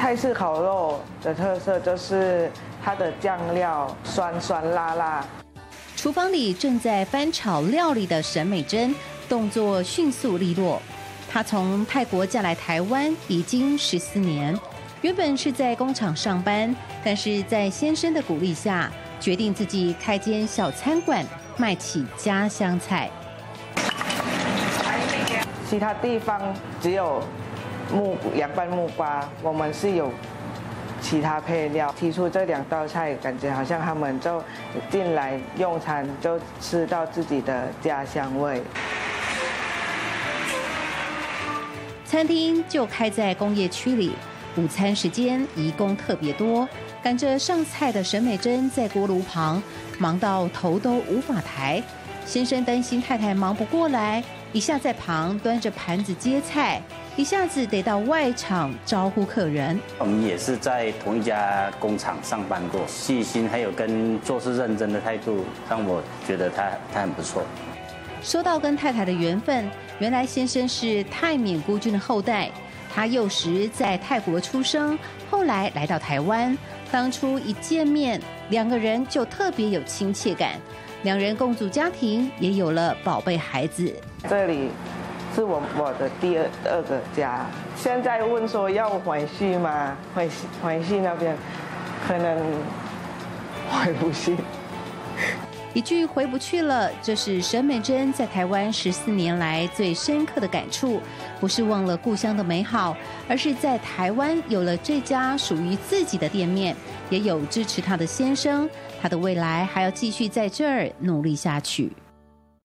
泰式烤肉的特色就是它的酱料酸酸辣辣。厨房里正在翻炒料理的沈美珍，动作迅速利落。她从泰国嫁来台湾已经十四年，原本是在工厂上班，但是在先生的鼓励下，决定自己开间小餐馆，卖起家乡菜。其他地方只有木凉拌木瓜，我们是有其他配料。提出这两道菜，感觉好像他们就进来用餐，就吃到自己的家乡味。餐厅就开在工业区里，午餐时间移工特别多，赶着上菜的沈美珍在锅炉旁忙到头都无法抬。先生担心太太忙不过来，一下在旁端着盘子接菜，一下子得到外场招呼客人。我们也是在同一家工厂上班过，细心还有跟做事认真的态度，让我觉得他他很不错。说到跟太太的缘分，原来先生是泰缅孤军的后代，他幼时在泰国出生，后来来到台湾。当初一见面，两个人就特别有亲切感，两人共组家庭，也有了宝贝孩子。这里是我我的第二二个家。现在问说要回去吗？回回去那边，可能回不去。一句“回不去了”，这是沈美珍在台湾十四年来最深刻的感触。不是忘了故乡的美好，而是在台湾有了这家属于自己的店面，也有支持她的先生，她的未来还要继续在这儿努力下去。